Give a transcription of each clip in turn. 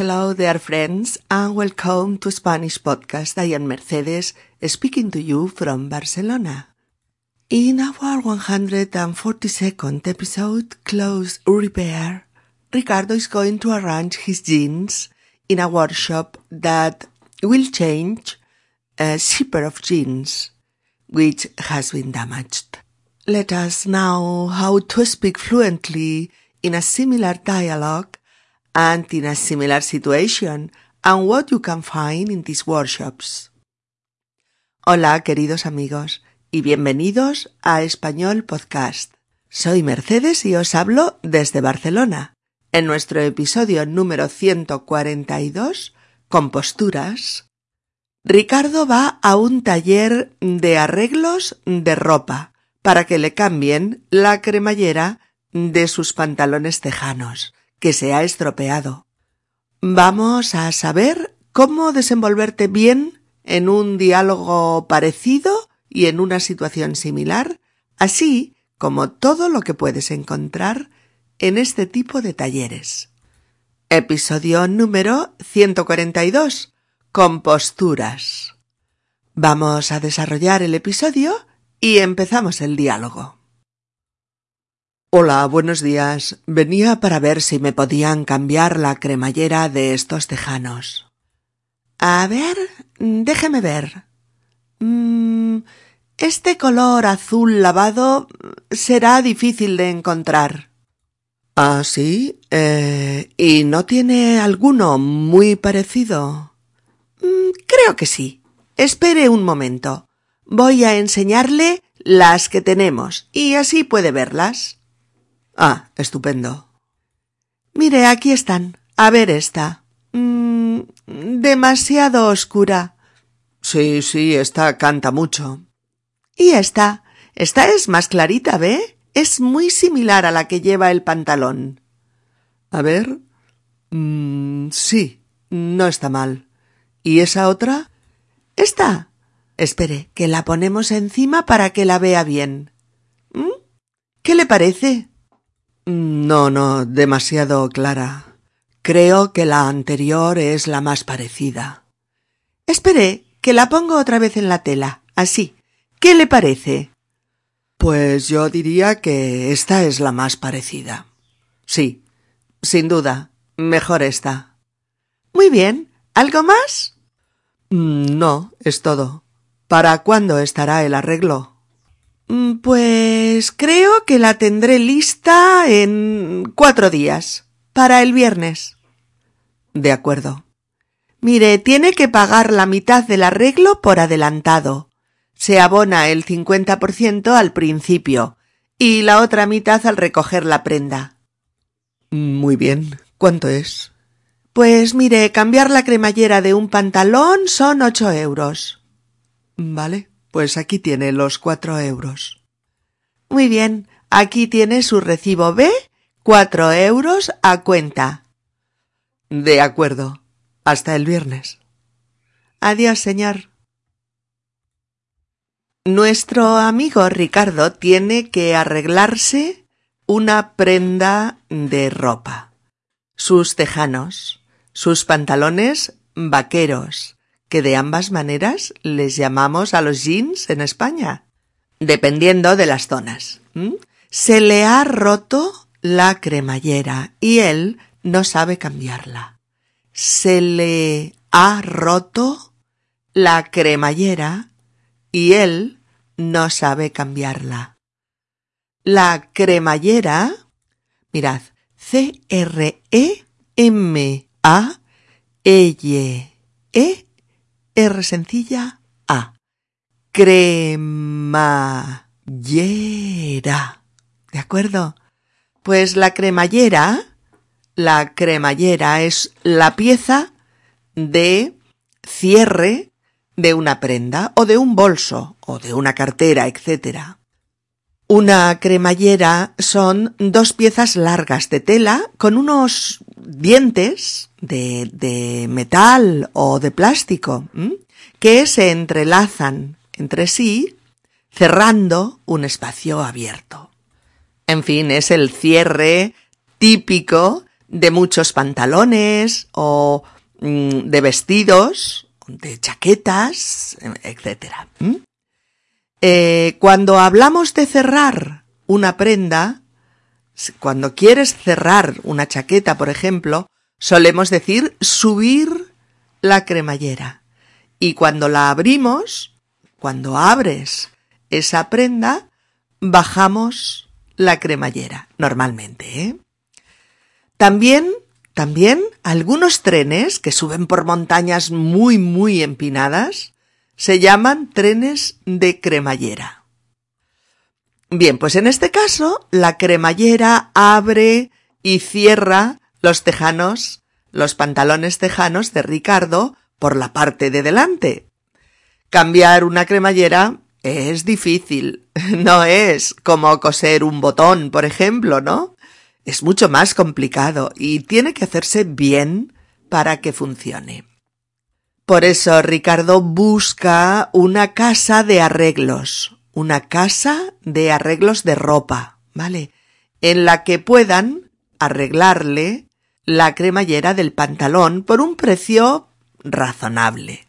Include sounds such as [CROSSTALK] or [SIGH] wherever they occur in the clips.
Hello there friends and welcome to Spanish Podcast. I am Mercedes speaking to you from Barcelona. In our 142nd episode, Clothes Repair, Ricardo is going to arrange his jeans in a workshop that will change a zipper of jeans which has been damaged. Let us know how to speak fluently in a similar dialogue and in a similar situation and what you can find in these workshops. Hola, queridos amigos, y bienvenidos a Español Podcast. Soy Mercedes y os hablo desde Barcelona. En nuestro episodio número 142, con posturas, Ricardo va a un taller de arreglos de ropa para que le cambien la cremallera de sus pantalones tejanos que se ha estropeado. Vamos a saber cómo desenvolverte bien en un diálogo parecido y en una situación similar, así como todo lo que puedes encontrar en este tipo de talleres. Episodio número 142. Composturas. Vamos a desarrollar el episodio y empezamos el diálogo. Hola, buenos días. Venía para ver si me podían cambiar la cremallera de estos tejanos. A ver, déjeme ver. Mm, este color azul lavado será difícil de encontrar. ¿Ah, sí? Eh, ¿Y no tiene alguno muy parecido? Mm, creo que sí. Espere un momento. Voy a enseñarle las que tenemos y así puede verlas. Ah, estupendo. Mire, aquí están. A ver esta. Mm, demasiado oscura. Sí, sí, esta canta mucho. ¿Y esta? Esta es más clarita, ¿ve? Es muy similar a la que lleva el pantalón. A ver. Mm, sí, no está mal. ¿Y esa otra? Esta. Espere, que la ponemos encima para que la vea bien. ¿Mm? ¿Qué le parece? No, no, demasiado clara. Creo que la anterior es la más parecida. Espere, que la pongo otra vez en la tela. Así. ¿Qué le parece? Pues yo diría que esta es la más parecida. Sí, sin duda. Mejor esta. Muy bien. ¿Algo más? Mm, no, es todo. ¿Para cuándo estará el arreglo? Mm, pues creo que la tendré lista en cuatro días, para el viernes. De acuerdo. Mire, tiene que pagar la mitad del arreglo por adelantado. Se abona el cincuenta por ciento al principio y la otra mitad al recoger la prenda. Muy bien. ¿Cuánto es? Pues mire, cambiar la cremallera de un pantalón son ocho euros. Vale. Pues aquí tiene los cuatro euros. Muy bien, aquí tiene su recibo B, cuatro euros a cuenta. De acuerdo. Hasta el viernes. Adiós, señor. Nuestro amigo Ricardo tiene que arreglarse una prenda de ropa. Sus tejanos, sus pantalones vaqueros, que de ambas maneras les llamamos a los jeans en España, dependiendo de las zonas. Se le ha roto la cremallera y él no sabe cambiarla. Se le ha roto la cremallera y él no sabe cambiarla. La cremallera, mirad, C-R-E-M-A-E-E R sencilla A. Cremallera. ¿De acuerdo? Pues la cremallera, la cremallera es la pieza de cierre de una prenda o de un bolso o de una cartera, etc. Una cremallera son dos piezas largas de tela con unos dientes de, de metal o de plástico que se entrelazan entre sí cerrando un espacio abierto. En fin, es el cierre típico de muchos pantalones o mm, de vestidos, de chaquetas, etc. Eh, cuando hablamos de cerrar una prenda, cuando quieres cerrar una chaqueta, por ejemplo, solemos decir subir la cremallera. Y cuando la abrimos, cuando abres esa prenda, bajamos la cremallera, normalmente, ¿eh? También, también algunos trenes que suben por montañas muy, muy empinadas se llaman trenes de cremallera. Bien, pues en este caso, la cremallera abre y cierra los tejanos, los pantalones tejanos de Ricardo por la parte de delante. Cambiar una cremallera es difícil. [LAUGHS] No es como coser un botón, por ejemplo, ¿no? Es mucho más complicado y tiene que hacerse bien para que funcione. Por eso Ricardo busca una casa de arreglos, una casa de arreglos de ropa, ¿vale? En la que puedan arreglarle la cremallera del pantalón por un precio razonable.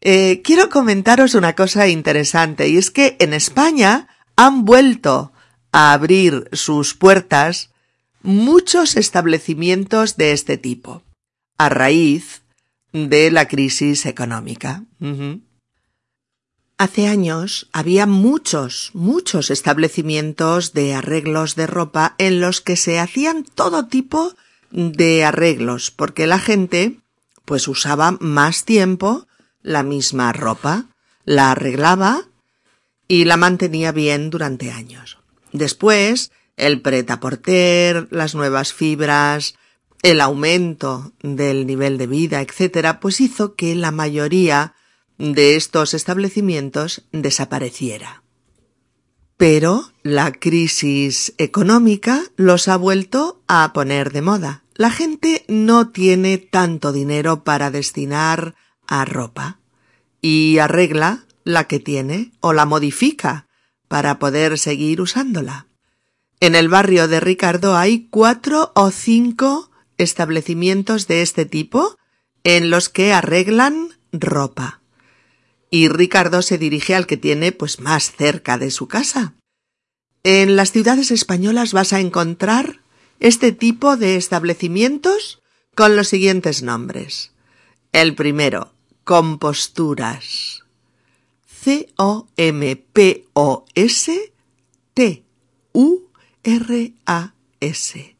Eh, quiero comentaros una cosa interesante y es que en España han vuelto a abrir sus puertas muchos establecimientos de este tipo, a raíz de la crisis económica. Hace años había muchos, muchos establecimientos de arreglos de ropa en los que se hacían todo tipo de arreglos, porque la gente pues usaba más tiempo la misma ropa, la arreglaba y la mantenía bien durante años. Después, el preta-porter, las nuevas fibras, el aumento del nivel de vida, etcétera, pues hizo que la mayoría de estos establecimientos desapareciera. Pero la crisis económica los ha vuelto a poner de moda. La gente no tiene tanto dinero para destinar a ropa y arregla la que tiene o la modifica para poder seguir usándola. En el barrio de Ricardo hay cuatro o cinco establecimientos de este tipo en los que arreglan ropa. Y Ricardo se dirige al que tiene pues más cerca de su casa. En las ciudades españolas vas a encontrar este tipo de establecimientos con los siguientes nombres. El primero, composturas. C-O-M-P-O-S-T-U-R-A-S.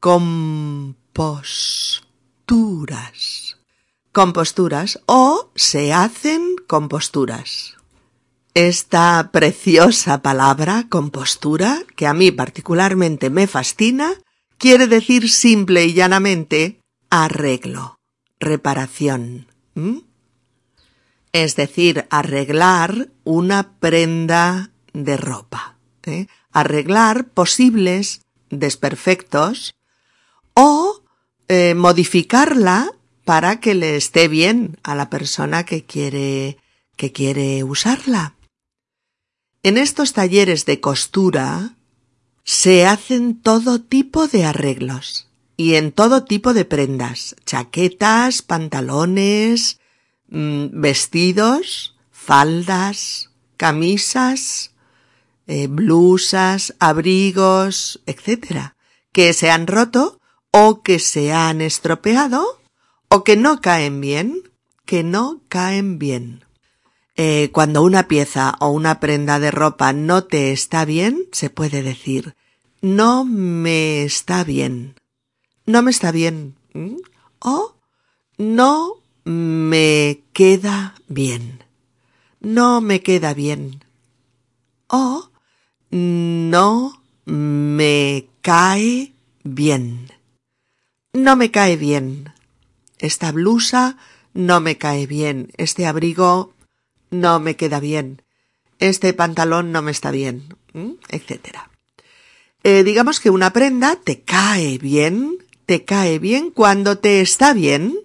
Composturas. Composturas o se hacen composturas. Esta preciosa palabra, compostura, que a mí particularmente me fascina, quiere decir simple y llanamente arreglo, reparación. Es decir, arreglar una prenda de ropa. ¿eh? Arreglar posibles desperfectos o eh, modificarla para que le esté bien a la persona que quiere que quiere usarla. En estos talleres de costura se hacen todo tipo de arreglos y en todo tipo de prendas, chaquetas, pantalones, mm, vestidos, faldas, camisas, eh, blusas, abrigos, etc., que se han roto o que se han estropeado o que no caen bien, que no caen bien. Eh, cuando una pieza o una prenda de ropa no te está bien, se puede decir, no me está bien. No me está bien. O no me queda bien. No me queda bien. O no me cae bien. No me cae bien. Esta blusa no me cae bien. Este abrigo no me queda bien, este pantalón no me está bien, etcétera. Eh, digamos que una prenda te cae bien, te cae bien cuando te está bien,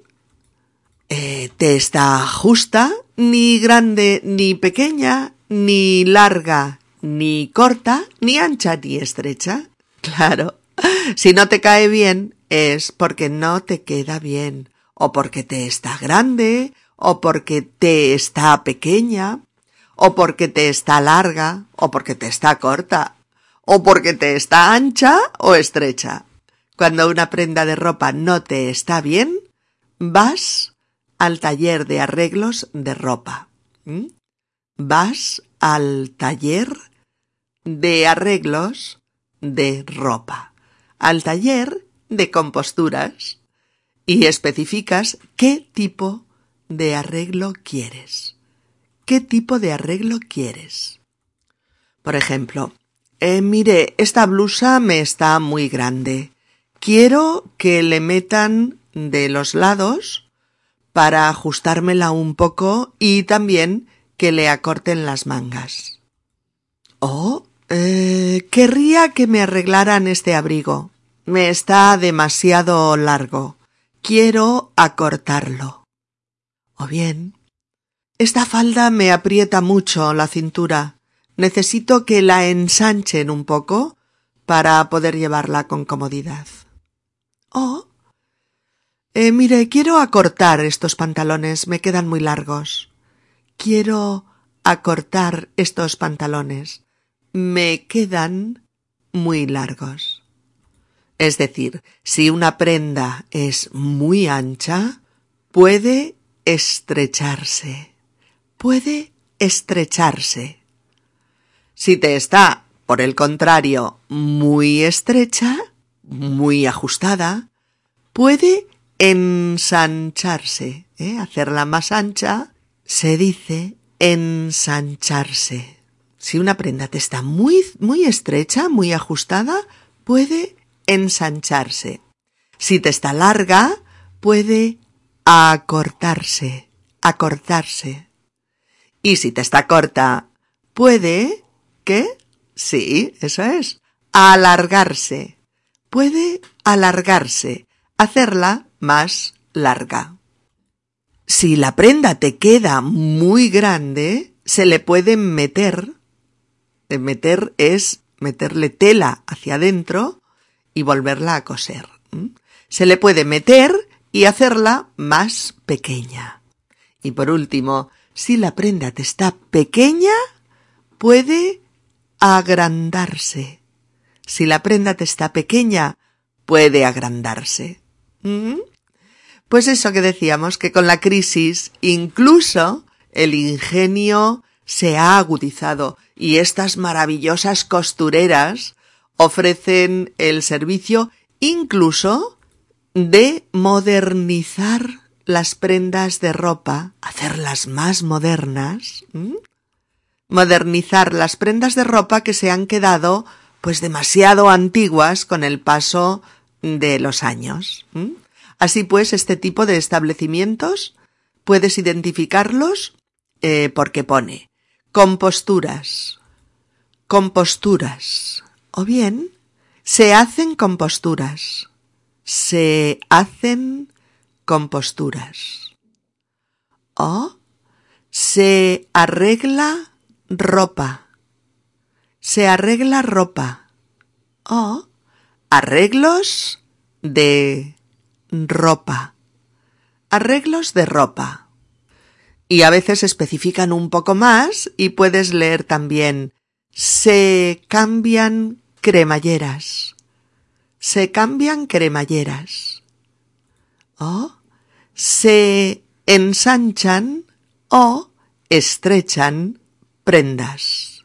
eh, te está justa, ni grande ni pequeña, ni larga ni corta, ni ancha ni estrecha. [LAUGHS] Claro, si no te cae bien es porque no te queda bien, o porque te está grande, o porque te está pequeña, o porque te está larga, o porque te está corta, o porque te está ancha o estrecha. Cuando una prenda de ropa no te está bien, vas al taller de arreglos de ropa. Vas al taller de arreglos de ropa, al taller de composturas y especificas qué tipo de arreglo quieres. ¿Qué tipo de arreglo quieres? Por ejemplo, eh, mire, esta blusa me está muy grande. Quiero que le metan de los lados para ajustármela un poco y también que le acorten las mangas. Oh, eh, querría que me arreglaran este abrigo. Me está demasiado largo. Quiero acortarlo. O bien, esta falda me aprieta mucho la cintura. Necesito que la ensanchen un poco para poder llevarla con comodidad. Oh. Eh, mire, quiero acortar estos pantalones, me quedan muy largos. Quiero acortar estos pantalones, me quedan muy largos. Es decir, si una prenda es muy ancha, puede estrecharse, puede estrecharse. Si te está, por el contrario, muy estrecha, muy ajustada, puede ensancharse, ¿eh? hacerla más ancha, se dice ensancharse. Si una prenda te está muy, muy estrecha, muy ajustada, puede ensancharse. Si te está larga, puede acortarse, acortarse. Y si te está corta, puede, ¿qué? Sí, eso es, alargarse, puede alargarse, hacerla más larga. Si la prenda te queda muy grande, se le puede meter, meter es meterle tela hacia adentro y volverla a coser. Se le puede meter y hacerla más pequeña. Y por último, si la prenda te está pequeña, puede agrandarse. Si la prenda te está pequeña, puede agrandarse. Pues eso que decíamos, que con la crisis incluso el ingenio se ha agudizado y estas maravillosas costureras ofrecen el servicio incluso de modernizar las prendas de ropa, hacerlas más modernas, modernizar las prendas de ropa que se han quedado pues demasiado antiguas con el paso de los años. Así pues, este tipo de establecimientos puedes identificarlos eh, porque pone composturas, composturas, o bien se hacen composturas, se hacen composturas, o se arregla ropa, se arregla ropa, o arreglos de ropa. Arreglos de ropa. Y a veces especifican un poco más y puedes leer también se cambian cremalleras. Se cambian cremalleras. O se ensanchan o estrechan prendas.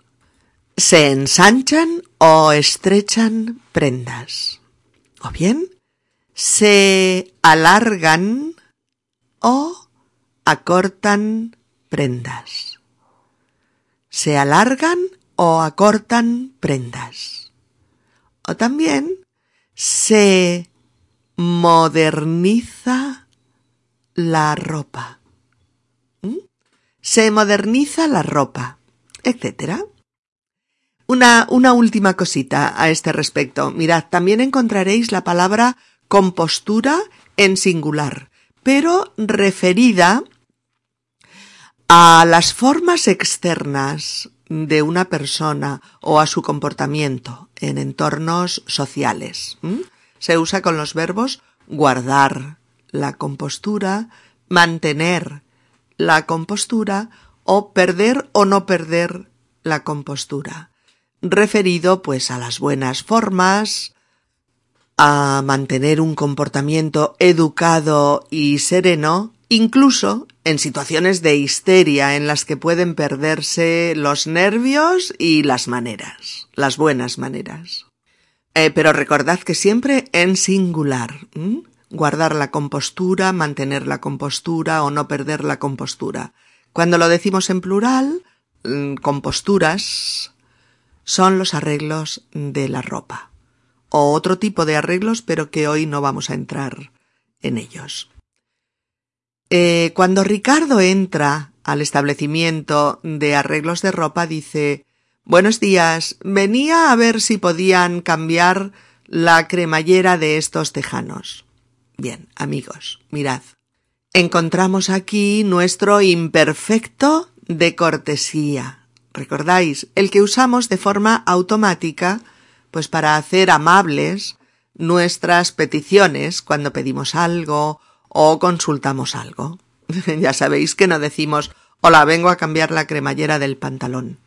Se ensanchan o estrechan prendas. O bien, se alargan o acortan prendas. Se alargan o acortan prendas. O también se moderniza la ropa. ¿Mm? Se moderniza la ropa, etcétera. Una, una última cosita a este respecto. Mirad, también encontraréis la palabra compostura en singular, pero referida a las formas externas de una persona o a su comportamiento en entornos sociales. se usa con los verbos guardar la compostura, mantener la compostura o perder o no perder la compostura, referido pues a las buenas formas, a mantener un comportamiento educado y sereno, incluso en situaciones de histeria en las que pueden perderse los nervios y las maneras, las buenas maneras. Eh, pero recordad que siempre en singular. Guardar la compostura, mantener la compostura o no perder la compostura. Cuando lo decimos en plural, mm, composturas son los arreglos de la ropa. O otro tipo de arreglos, pero que hoy no vamos a entrar en ellos. Eh, cuando Ricardo entra al establecimiento de arreglos de ropa, dice Buenos días. Venía a ver si podían cambiar la cremallera de estos tejanos. Bien, amigos, mirad. Encontramos aquí nuestro imperfecto de cortesía. ¿Recordáis? El que usamos de forma automática, pues para hacer amables nuestras peticiones cuando pedimos algo o consultamos algo. [LAUGHS] ya sabéis que no decimos hola, vengo a cambiar la cremallera del pantalón.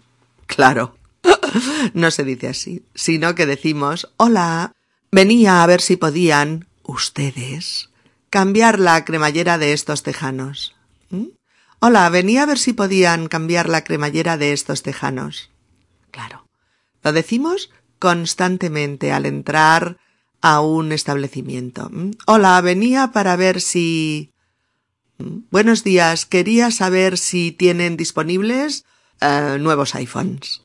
Claro. [LAUGHS] no se dice así, sino que decimos Hola. Venía a ver si podían ustedes cambiar la cremallera de estos tejanos. ¿Mm? Hola, venía a ver si podían cambiar la cremallera de estos tejanos. Claro. Lo decimos constantemente al entrar a un establecimiento. ¿Mm? Hola, venía para ver si. ¿Mm? Buenos días, quería saber si tienen disponibles eh, nuevos iPhones.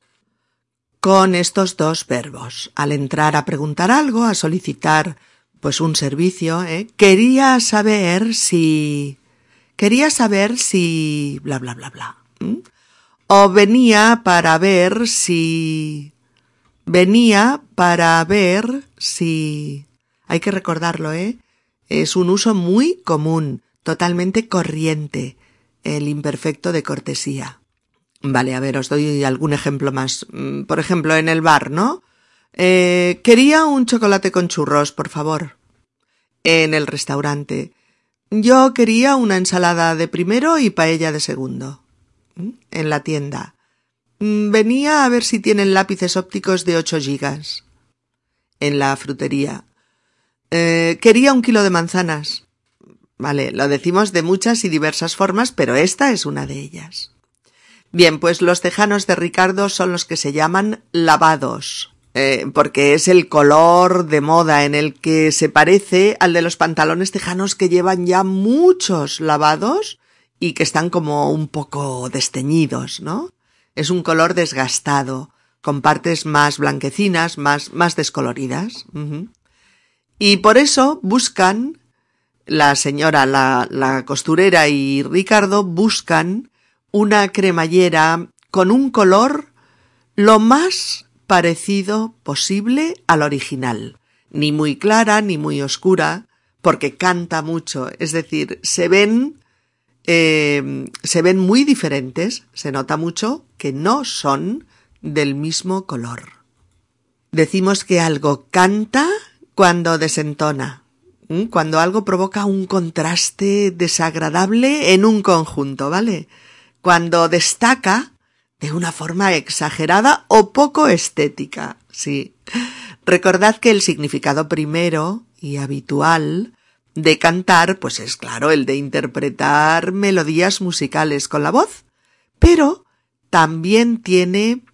Con estos dos verbos, al entrar a preguntar algo, a solicitar pues un servicio, ¿eh? quería saber si quería saber si bla bla bla bla. O venía para ver si venía para ver si hay que recordarlo, ¿eh? Es un uso muy común, totalmente corriente, el imperfecto de cortesía. Vale, a ver, os doy algún ejemplo más. Mm, por ejemplo, en el bar, ¿no? Eh, quería un chocolate con churros, por favor. En el restaurante. Yo quería una ensalada de primero y paella de segundo. ¿Mm? En la tienda. Mm, venía a ver si tienen lápices ópticos de ocho gigas. En la frutería. Eh, quería un kilo de manzanas. Vale, lo decimos de muchas y diversas formas, pero esta es una de ellas. Bien, pues los tejanos de Ricardo son los que se llaman lavados, eh, porque es el color de moda en el que se parece al de los pantalones tejanos que llevan ya muchos lavados y que están como un poco desteñidos, ¿no? Es un color desgastado, con partes más blanquecinas, más, más descoloridas. Y por eso buscan, la señora, la, la costurera y Ricardo buscan una cremallera con un color lo más parecido posible al original, ni muy clara ni muy oscura, porque canta mucho, es decir, se ven eh, se ven muy diferentes, se nota mucho que no son del mismo color. Decimos que algo canta cuando desentona, cuando algo provoca un contraste desagradable en un conjunto, ¿vale? cuando destaca de una forma exagerada o poco estética. Sí. Recordad que el significado primero y habitual de cantar, pues es claro, el de interpretar melodías musicales con la voz, pero también tiene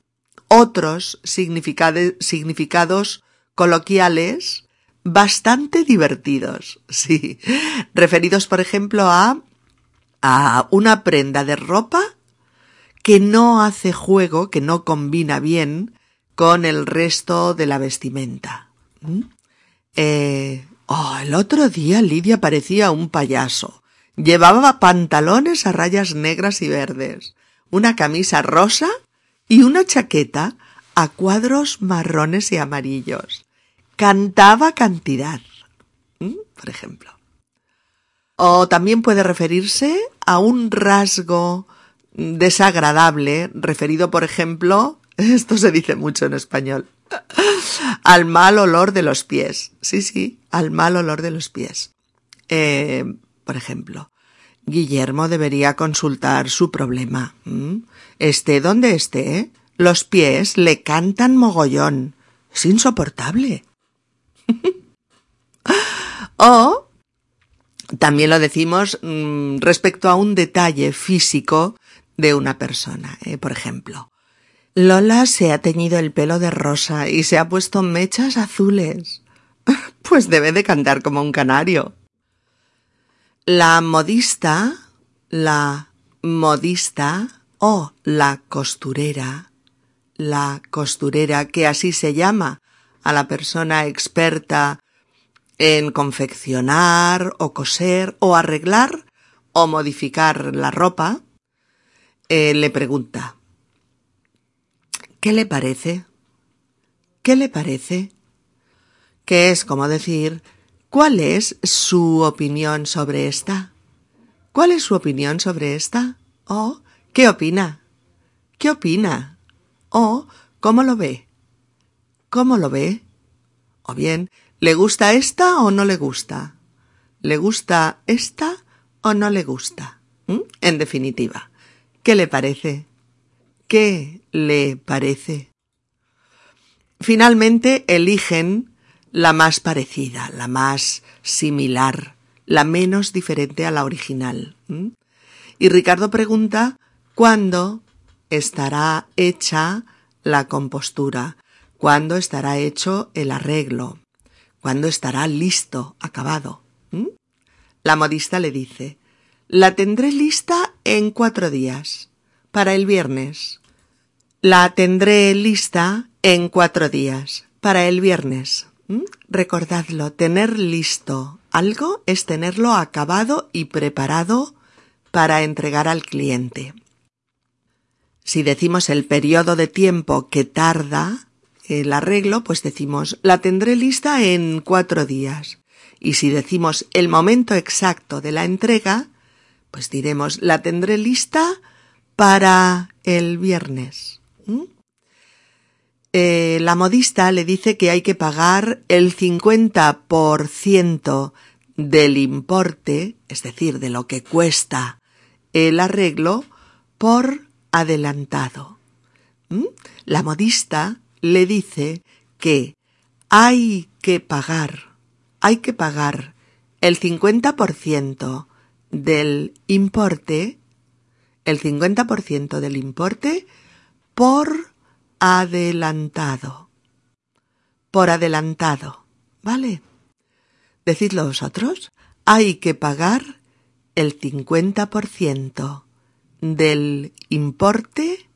otros significados coloquiales bastante divertidos, [LAUGHS] sí, referidos por ejemplo a a una prenda de ropa que no hace juego, que no combina bien con el resto de la vestimenta. Eh, oh, el otro día Lidia parecía un payaso. Llevaba pantalones a rayas negras y verdes, una camisa rosa y una chaqueta a cuadros marrones y amarillos. Cantaba cantidad, por ejemplo. O también puede referirse a un rasgo desagradable, referido, por ejemplo, [LAUGHS] esto se dice mucho en español, al mal olor de los pies. Sí, sí, al mal olor de los pies. Eh, por ejemplo, Guillermo debería consultar su problema. Esté donde esté, los pies le cantan mogollón. Es insoportable. [LAUGHS] o también lo decimos mm, respecto a un detalle físico de una persona. ¿eh? Por ejemplo, Lola se ha teñido el pelo de rosa y se ha puesto mechas azules. [LAUGHS] Pues debe de cantar como un canario. La modista, la modista o la costurera, la costurera que así se llama a la persona experta en confeccionar o coser o arreglar o modificar la ropa, eh, le pregunta ¿Qué le parece? ¿Qué le parece? Que es como decir ¿Cuál es su opinión sobre esta? ¿Cuál es su opinión sobre esta? ¿O qué opina? ¿Qué opina? ¿O cómo lo ve? ¿Cómo lo ve? O bien, ¿le gusta esta o no le gusta? ¿Le gusta esta o no le gusta? ¿Mm? En definitiva, ¿qué le parece? ¿Qué le parece? Finalmente eligen la más parecida, la más similar, la menos diferente a la original. Y Ricardo pregunta cuándo estará hecha la compostura, cuándo estará hecho el arreglo, cuándo estará listo, acabado. La modista le dice, la tendré lista en cuatro días, para el viernes. La tendré lista en cuatro días, para el viernes. ¿Mm? Recordadlo, tener listo algo es tenerlo acabado y preparado para entregar al cliente. Si decimos el periodo de tiempo que tarda el arreglo, pues decimos la tendré lista en cuatro días. Y si decimos el momento exacto de la entrega, pues diremos la tendré lista para el viernes. Eh, la modista le dice que hay que pagar el 50% del importe, es decir, de lo que cuesta el arreglo, por adelantado. ¿Mm? La modista le dice que hay que pagar, hay que pagar el 50% del importe, el 50% del importe por adelantado. Por adelantado. ¿Vale? Decidlo vosotros. Hay que pagar el 50% del importe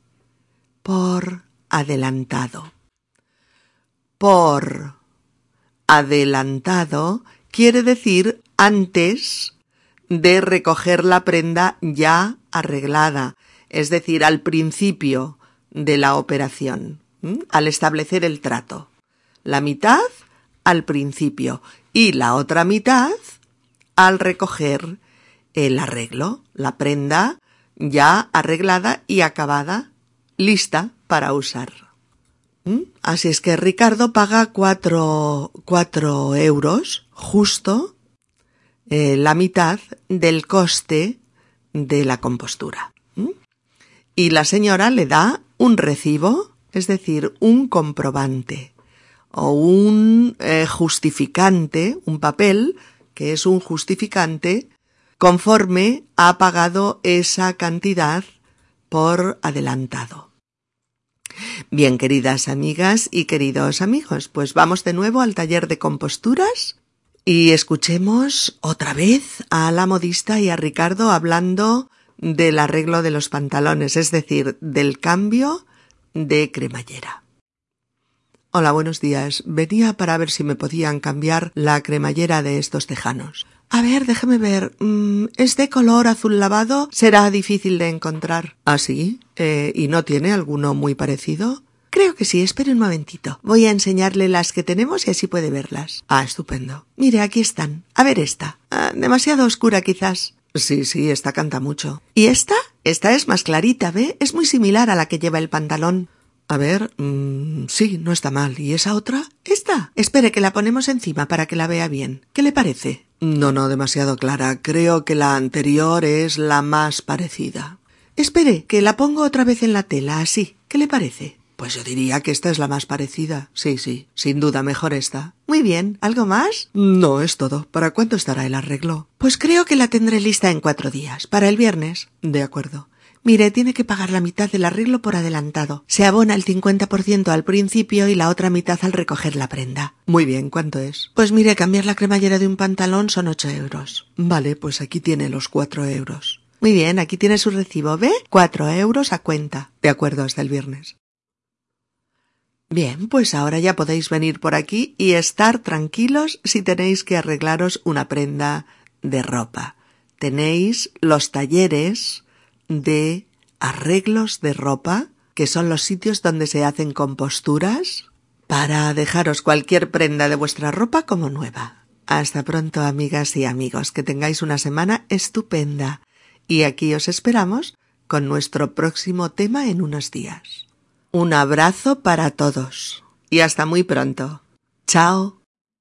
por adelantado. Por adelantado quiere decir antes de recoger la prenda ya arreglada, es decir, al principio, de la operación, al establecer el trato. La mitad al principio y la otra mitad al recoger el arreglo, la prenda ya arreglada y acabada, lista para usar. Así es que Ricardo paga cuatro, cuatro euros, justo eh, la mitad del coste de la compostura. Y la señora le da un recibo, es decir, un comprobante o un eh, justificante, un papel que es un justificante conforme ha pagado esa cantidad por adelantado. Bien, queridas amigas y queridos amigos, pues vamos de nuevo al taller de composturas y escuchemos otra vez a la modista y a Ricardo hablando del arreglo de los pantalones, es decir, del cambio de cremallera. Hola, buenos días. Venía para ver si me podían cambiar la cremallera de estos tejanos. A ver, déjeme ver. Mm, ¿Es de color azul lavado? Será difícil de encontrar. ¿Ah, sí? Eh, ¿Y no tiene alguno muy parecido? Creo que sí, espere un momentito. Voy a enseñarle las que tenemos y así puede verlas. Ah, estupendo. Mire, aquí están. A ver esta. Ah, demasiado oscura quizás. Sí, sí, esta canta mucho. ¿Y esta? Esta es más clarita, ¿ve? Es muy similar a la que lleva el pantalón. A ver, mmm, sí, no está mal. ¿Y esa otra? Esta. Espere que la ponemos encima para que la vea bien. ¿Qué le parece? No, no, demasiado clara. Creo que la anterior es la más parecida. Espere, que la pongo otra vez en la tela, así. ¿Qué le parece? Pues yo diría que esta es la más parecida. Sí, sí, sin duda mejor esta. Muy bien. ¿Algo más? No, es todo. ¿Para cuánto estará el arreglo? Pues creo que la tendré lista en cuatro días. Para el viernes. De acuerdo. Mire, tiene que pagar la mitad del arreglo por adelantado. Se abona el 50% al principio y la otra mitad al recoger la prenda. Muy bien, ¿cuánto es? Pues mire, cambiar la cremallera de un pantalón son ocho euros. Vale, pues aquí tiene los cuatro euros. Muy bien, aquí tiene su recibo. ¿Ve? Cuatro euros a cuenta. De acuerdo, hasta el viernes. Bien, pues ahora ya podéis venir por aquí y estar tranquilos si tenéis que arreglaros una prenda de ropa. Tenéis los talleres de arreglos de ropa, que son los sitios donde se hacen composturas, para dejaros cualquier prenda de vuestra ropa como nueva. Hasta pronto, amigas y amigos, que tengáis una semana estupenda. Y aquí os esperamos con nuestro próximo tema en unos días. Un abrazo para todos y hasta muy pronto. Chao.